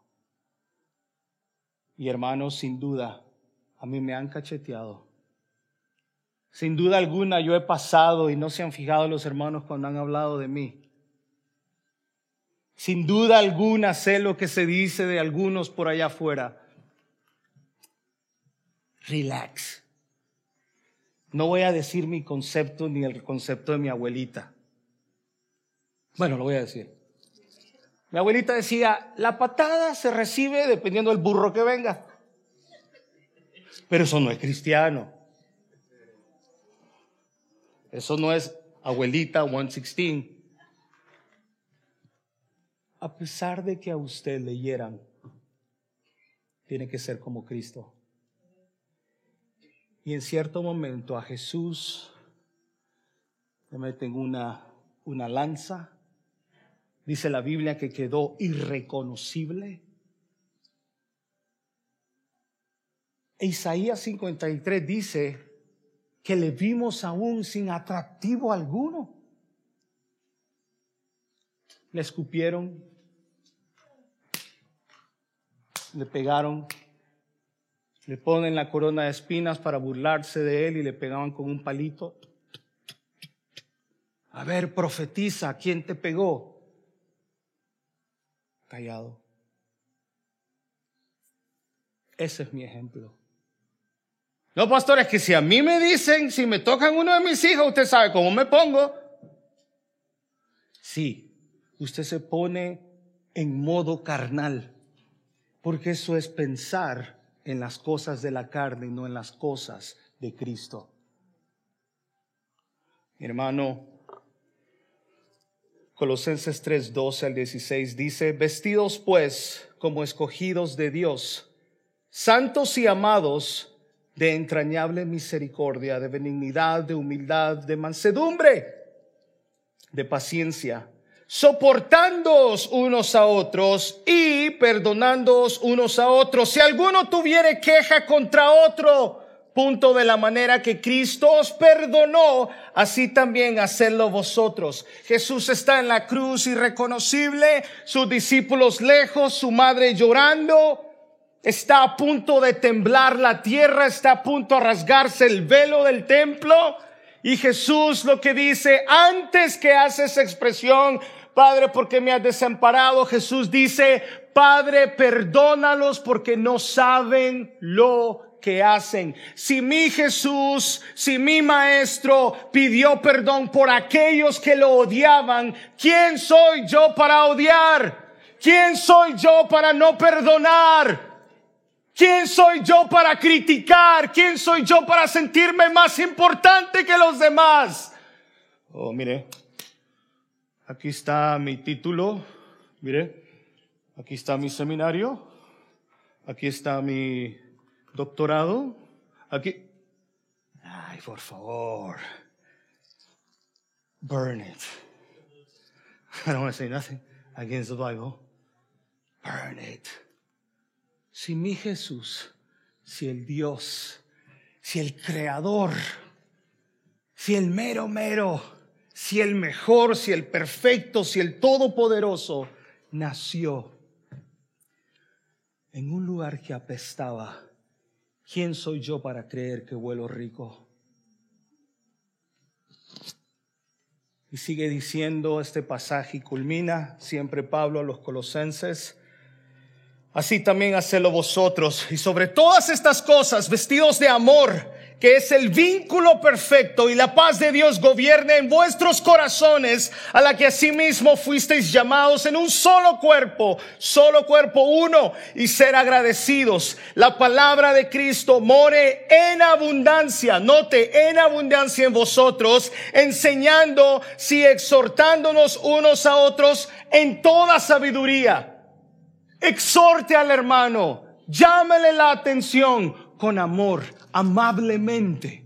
Y hermanos, sin duda, a mí me han cacheteado sin duda alguna yo he pasado y no se han fijado los hermanos cuando han hablado de mí. Sin duda alguna sé lo que se dice de algunos por allá afuera. Relax. No voy a decir mi concepto ni el concepto de mi abuelita. Bueno, lo voy a decir. Mi abuelita decía, la patada se recibe dependiendo del burro que venga. Pero eso no es cristiano. Eso no es abuelita 116. A pesar de que a usted le hieran, tiene que ser como Cristo. Y en cierto momento a Jesús le meten una, una lanza. Dice la Biblia que quedó irreconocible. E Isaías 53 dice que le vimos aún sin atractivo alguno. Le escupieron, le pegaron, le ponen la corona de espinas para burlarse de él y le pegaban con un palito. A ver, profetiza, ¿quién te pegó? Callado. Ese es mi ejemplo. No, pastor, es que si a mí me dicen, si me tocan uno de mis hijos, usted sabe cómo me pongo. Sí, usted se pone en modo carnal, porque eso es pensar en las cosas de la carne y no en las cosas de Cristo. Hermano, Colosenses 3, 12 al 16 dice, vestidos pues como escogidos de Dios, santos y amados, de entrañable misericordia, de benignidad, de humildad, de mansedumbre, de paciencia, soportándoos unos a otros y perdonándoos unos a otros. Si alguno tuviere queja contra otro, punto de la manera que Cristo os perdonó, así también hacedlo vosotros. Jesús está en la cruz irreconocible, sus discípulos lejos, su madre llorando, está a punto de temblar la tierra, está a punto de rasgarse el velo del templo. Y Jesús lo que dice, antes que hace esa expresión, Padre, porque me has desamparado, Jesús dice, Padre, perdónalos porque no saben lo que hacen. Si mi Jesús, si mi Maestro pidió perdón por aquellos que lo odiaban, ¿quién soy yo para odiar? ¿Quién soy yo para no perdonar? ¿Quién soy yo para criticar? ¿Quién soy yo para sentirme más importante que los demás? Oh, mire, aquí está mi título, mire, aquí está mi seminario, aquí está mi doctorado, aquí... Ay, por favor. Burn it. (laughs) I don't want to say nothing against the Bible. Burn it. Si mi Jesús, si el Dios, si el Creador, si el mero mero, si el mejor, si el perfecto, si el todopoderoso, nació en un lugar que apestaba, ¿quién soy yo para creer que vuelo rico? Y sigue diciendo este pasaje y culmina siempre Pablo a los colosenses Así también hacedlo vosotros. Y sobre todas estas cosas, vestidos de amor, que es el vínculo perfecto y la paz de Dios gobierne en vuestros corazones, a la que asimismo fuisteis llamados en un solo cuerpo, solo cuerpo uno, y ser agradecidos. La palabra de Cristo more en abundancia, note, en abundancia en vosotros, enseñando, si exhortándonos unos a otros en toda sabiduría exhorte al hermano, llámele la atención con amor, amablemente.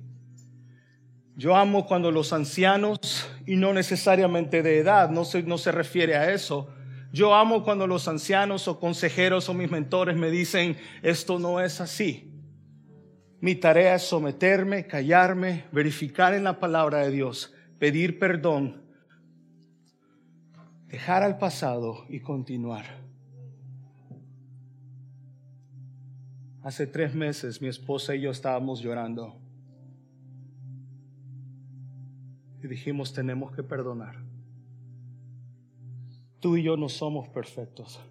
Yo amo cuando los ancianos, y no necesariamente de edad, no se, no se refiere a eso, yo amo cuando los ancianos o consejeros o mis mentores me dicen, esto no es así. Mi tarea es someterme, callarme, verificar en la palabra de Dios, pedir perdón, dejar al pasado y continuar. Hace tres meses mi esposa y yo estábamos llorando. Y dijimos, tenemos que perdonar. Tú y yo no somos perfectos.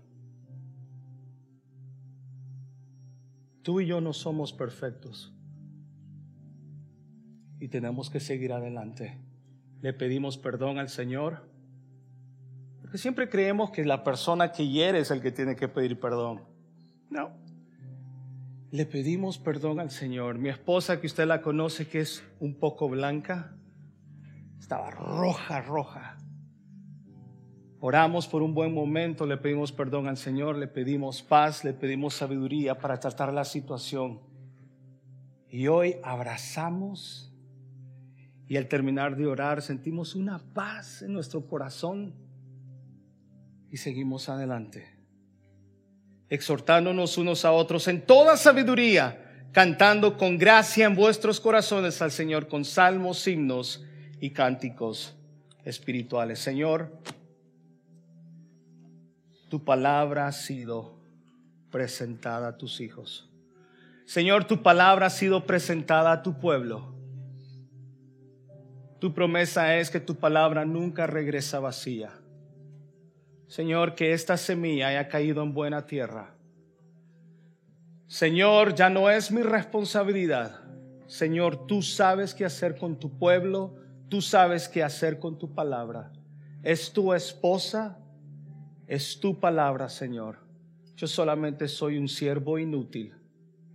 Tú y yo no somos perfectos. Y tenemos que seguir adelante. Le pedimos perdón al Señor. Porque siempre creemos que la persona que hiere es el que tiene que pedir perdón. No le pedimos perdón al Señor. Mi esposa, que usted la conoce, que es un poco blanca, estaba roja, roja. Oramos por un buen momento, le pedimos perdón al Señor, le pedimos paz, le pedimos sabiduría para tratar la situación. Y hoy abrazamos y al terminar de orar sentimos una paz en nuestro corazón y seguimos adelante exhortándonos unos a otros en toda sabiduría, cantando con gracia en vuestros corazones al Señor con salmos, himnos y cánticos espirituales. Señor, tu palabra ha sido presentada a tus hijos. Señor, tu palabra ha sido presentada a tu pueblo. Tu promesa es que tu palabra nunca regresa vacía Señor, que esta semilla haya caído en buena tierra. Señor, ya no es mi responsabilidad. Señor, tú sabes qué hacer con tu pueblo, tú sabes qué hacer con tu palabra. Es tu esposa, es tu palabra, Señor. Yo solamente soy un siervo inútil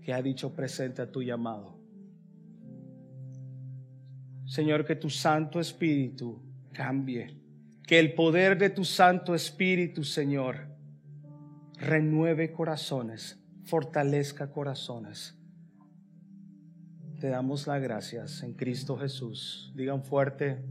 que ha dicho presente a tu llamado. Señor, que tu Santo Espíritu cambie, que el poder de tu Santo Espíritu, Señor, renueve corazones, fortalezca corazones. Te damos las gracias en Cristo Jesús. Digan fuerte,